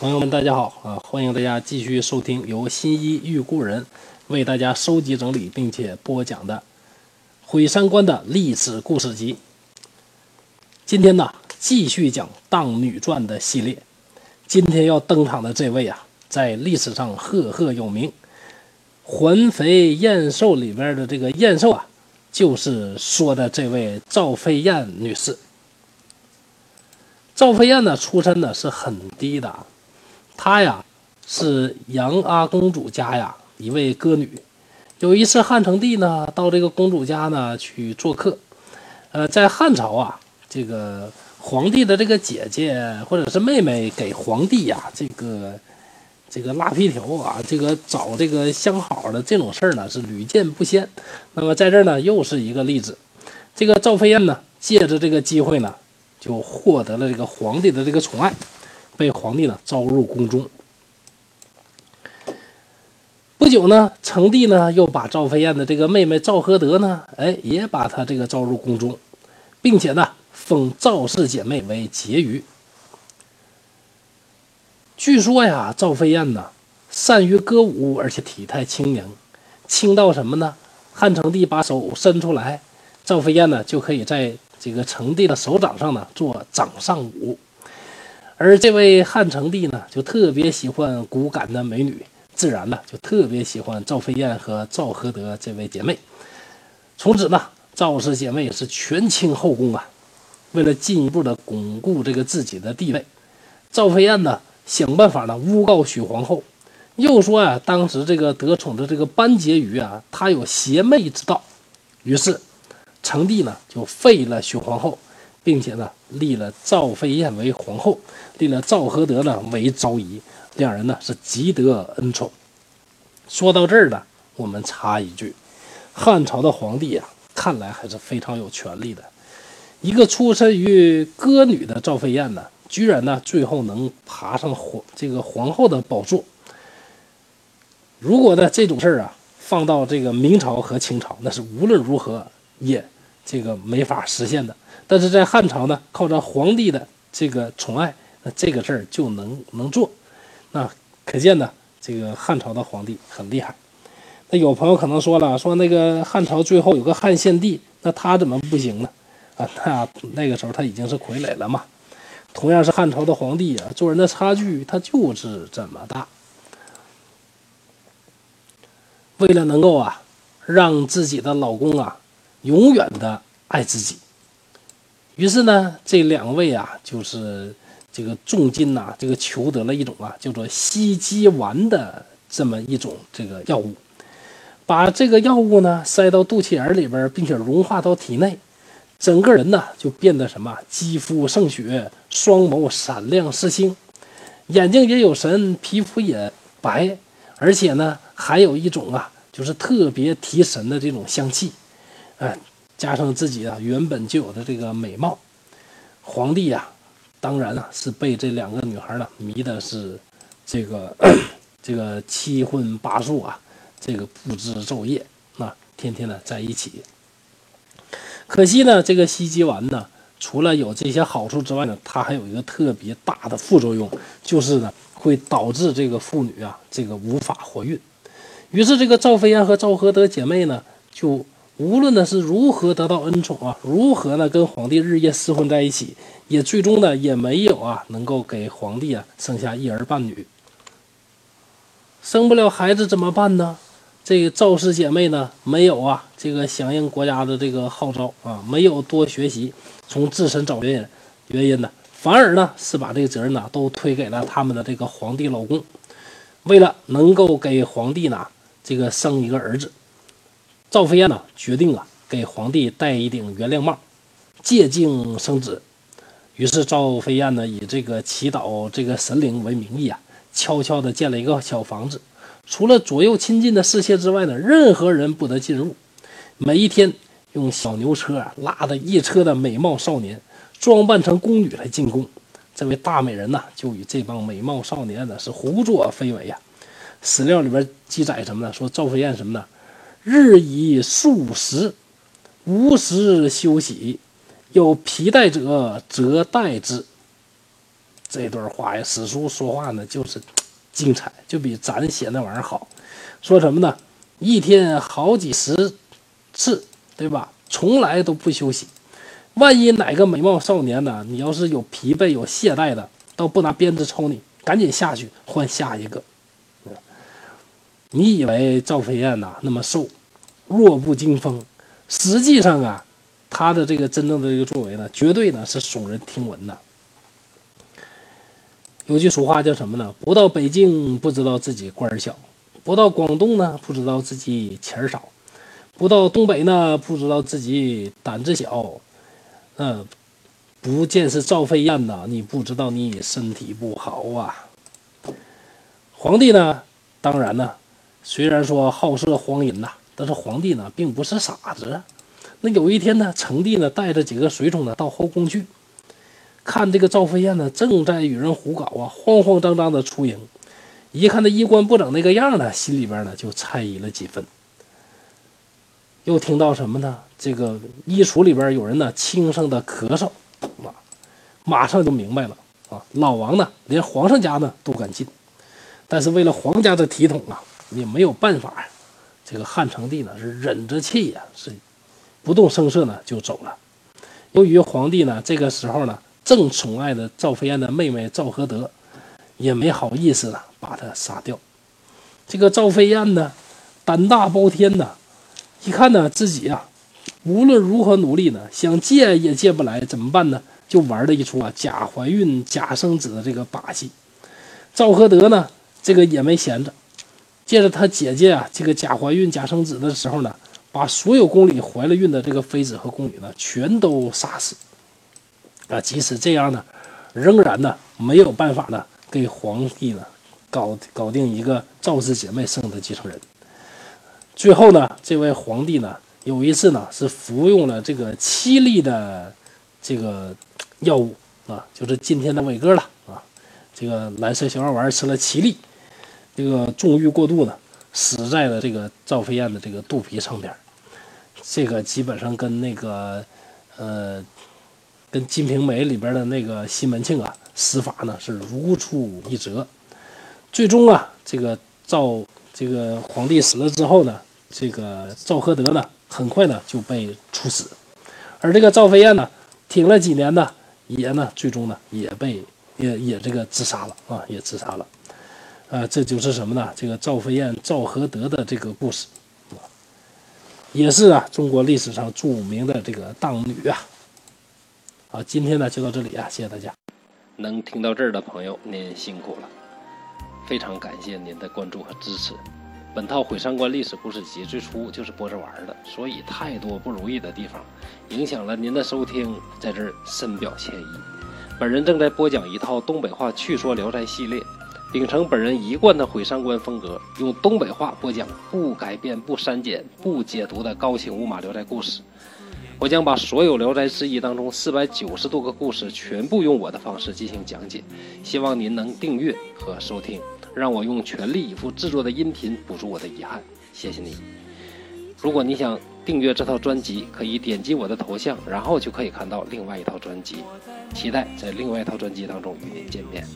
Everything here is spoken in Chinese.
朋友们，大家好啊！欢迎大家继续收听由新一遇故人为大家收集整理并且播讲的《毁三观的历史故事集》。今天呢，继续讲《荡女传》的系列。今天要登场的这位啊，在历史上赫赫有名，《环肥燕瘦》里边的这个燕瘦啊，就是说的这位赵飞燕女士。赵飞燕呢，出身呢是很低的。她呀是杨阿公主家呀一位歌女，有一次汉成帝呢到这个公主家呢去做客，呃，在汉朝啊，这个皇帝的这个姐姐或者是妹妹给皇帝呀这个这个拉皮条啊，这个找这个相好的这种事儿呢是屡见不鲜。那么在这儿呢又是一个例子，这个赵飞燕呢借着这个机会呢就获得了这个皇帝的这个宠爱。被皇帝呢招入宫中。不久呢，成帝呢又把赵飞燕的这个妹妹赵合德呢，哎，也把她这个招入宫中，并且呢封赵氏姐妹为婕妤。据说呀，赵飞燕呢善于歌舞，而且体态轻盈，轻到什么呢？汉成帝把手伸出来，赵飞燕呢就可以在这个成帝的手掌上呢做掌上舞。而这位汉成帝呢，就特别喜欢骨感的美女，自然呢就特别喜欢赵飞燕和赵合德这位姐妹。从此呢，赵氏姐妹是权倾后宫啊。为了进一步的巩固这个自己的地位，赵飞燕呢想办法呢诬告许皇后，又说啊，当时这个得宠的这个班婕妤啊，她有邪魅之道。于是，成帝呢就废了许皇后。并且呢，立了赵飞燕为皇后，立了赵合德呢为昭仪，两人呢是极得恩宠。说到这儿呢，我们插一句：汉朝的皇帝呀，看来还是非常有权力的。一个出身于歌女的赵飞燕呢，居然呢最后能爬上皇这个皇后的宝座。如果呢这种事儿啊放到这个明朝和清朝，那是无论如何也这个没法实现的。但是在汉朝呢，靠着皇帝的这个宠爱，那这个事儿就能能做，那可见呢，这个汉朝的皇帝很厉害。那有朋友可能说了，说那个汉朝最后有个汉献帝，那他怎么不行呢？啊，那那个时候他已经是傀儡了嘛。同样是汉朝的皇帝啊，做人的差距他就是这么大。为了能够啊，让自己的老公啊，永远的爱自己。于是呢，这两位啊，就是这个重金呐，这个求得了一种啊，叫做西鸡丸的这么一种这个药物，把这个药物呢塞到肚脐眼里边，并且融化到体内，整个人呢就变得什么，肌肤胜雪，双眸闪亮似星，眼睛也有神，皮肤也白，而且呢还有一种啊，就是特别提神的这种香气，哎。加上自己啊原本就有的这个美貌，皇帝呀，当然啊是被这两个女孩呢迷的是这个 这个七荤八素啊，这个不知昼夜，那天天的在一起。可惜呢，这个西极丸呢，除了有这些好处之外呢，它还有一个特别大的副作用，就是呢会导致这个妇女啊这个无法怀孕。于是这个赵飞燕和赵合德姐妹呢就。无论呢是如何得到恩宠啊，如何呢跟皇帝日夜厮混在一起，也最终呢也没有啊能够给皇帝啊生下一儿半女。生不了孩子怎么办呢？这个赵氏姐妹呢没有啊这个响应国家的这个号召啊，没有多学习，从自身找原因原因呢，反而呢是把这个责任呢都推给了他们的这个皇帝老公。为了能够给皇帝呢这个生一个儿子。赵飞燕呢，决定啊，给皇帝戴一顶圆亮帽，借镜生子。于是赵飞燕呢，以这个祈祷这个神灵为名义啊，悄悄地建了一个小房子，除了左右亲近的侍妾之外呢，任何人不得进入。每一天用小牛车啊，拉着一车的美貌少年，装扮成宫女来进宫。这位大美人呢，就与这帮美貌少年呢，是胡作非为呀。史料里边记载什么呢？说赵飞燕什么呢？日以数十，无时休息。有皮带者，则带之。这段话呀，史书说话呢就是精彩，就比咱写那玩意儿好。说什么呢？一天好几十次，对吧？从来都不休息。万一哪个美貌少年呢，你要是有疲惫、有懈怠的，倒不拿鞭子抽你，赶紧下去换下一个。你以为赵飞燕呐那么瘦，弱不禁风，实际上啊，他的这个真正的这个作为呢，绝对呢是耸人听闻的。有句俗话叫什么呢？不到北京不知道自己官儿小，不到广东呢不知道自己钱儿少，不到东北呢不知道自己胆子小，嗯，不见是赵飞燕呐，你不知道你身体不好啊。皇帝呢，当然呢。虽然说好色荒淫呐，但是皇帝呢并不是傻子。那有一天呢，成帝呢带着几个随从呢到后宫去，看这个赵飞燕呢正在与人胡搞啊，慌慌张张的出营。一看他衣冠不整那个样呢，心里边呢就猜疑了几分。又听到什么呢？这个衣橱里边有人呢轻声的咳嗽，马马上就明白了啊！老王呢连皇上家呢都敢进，但是为了皇家的体统啊。也没有办法呀，这个汉成帝呢是忍着气呀，是不动声色呢就走了。由于皇帝呢这个时候呢正宠爱的赵飞燕的妹妹赵合德，也没好意思呢把她杀掉。这个赵飞燕呢胆大包天呐，一看呢自己啊无论如何努力呢想借也借不来，怎么办呢？就玩了一出啊假怀孕假生子的这个把戏。赵合德呢这个也没闲着。借着他姐姐啊，这个假怀孕、假生子的时候呢，把所有宫里怀了孕的这个妃子和宫女呢，全都杀死。啊，即使这样呢，仍然呢没有办法呢给皇帝呢搞搞定一个赵氏姐妹生的继承人。最后呢，这位皇帝呢有一次呢是服用了这个七粒的这个药物啊，就是今天的伟哥了啊，这个蓝色小药丸吃了七粒。这个纵欲过度呢，死在了这个赵飞燕的这个肚皮上边这个基本上跟那个，呃，跟《金瓶梅》里边的那个西门庆啊死法呢是如出一辙。最终啊，这个赵这个皇帝死了之后呢，这个赵合德呢很快呢就被处死，而这个赵飞燕呢挺了几年呢，也呢最终呢也被也也这个自杀了啊，也自杀了。啊，这就是什么呢？这个赵飞燕、赵合德的这个故事，也是啊，中国历史上著名的这个荡女啊。好，今天呢就到这里啊，谢谢大家。能听到这儿的朋友，您辛苦了，非常感谢您的关注和支持。本套《毁三观历史故事集》最初就是播着玩的，所以太多不如意的地方，影响了您的收听，在这儿深表歉意。本人正在播讲一套东北话趣说《聊斋》系列。秉承本人一贯的毁三观风格，用东北话播讲不改变、不删减、不解读的高清无码聊斋故事。我将把所有《聊斋志异》当中四百九十多个故事全部用我的方式进行讲解。希望您能订阅和收听，让我用全力以赴制作的音频补足我的遗憾。谢谢你。如果你想订阅这套专辑，可以点击我的头像，然后就可以看到另外一套专辑。期待在另外一套专辑当中与您见面。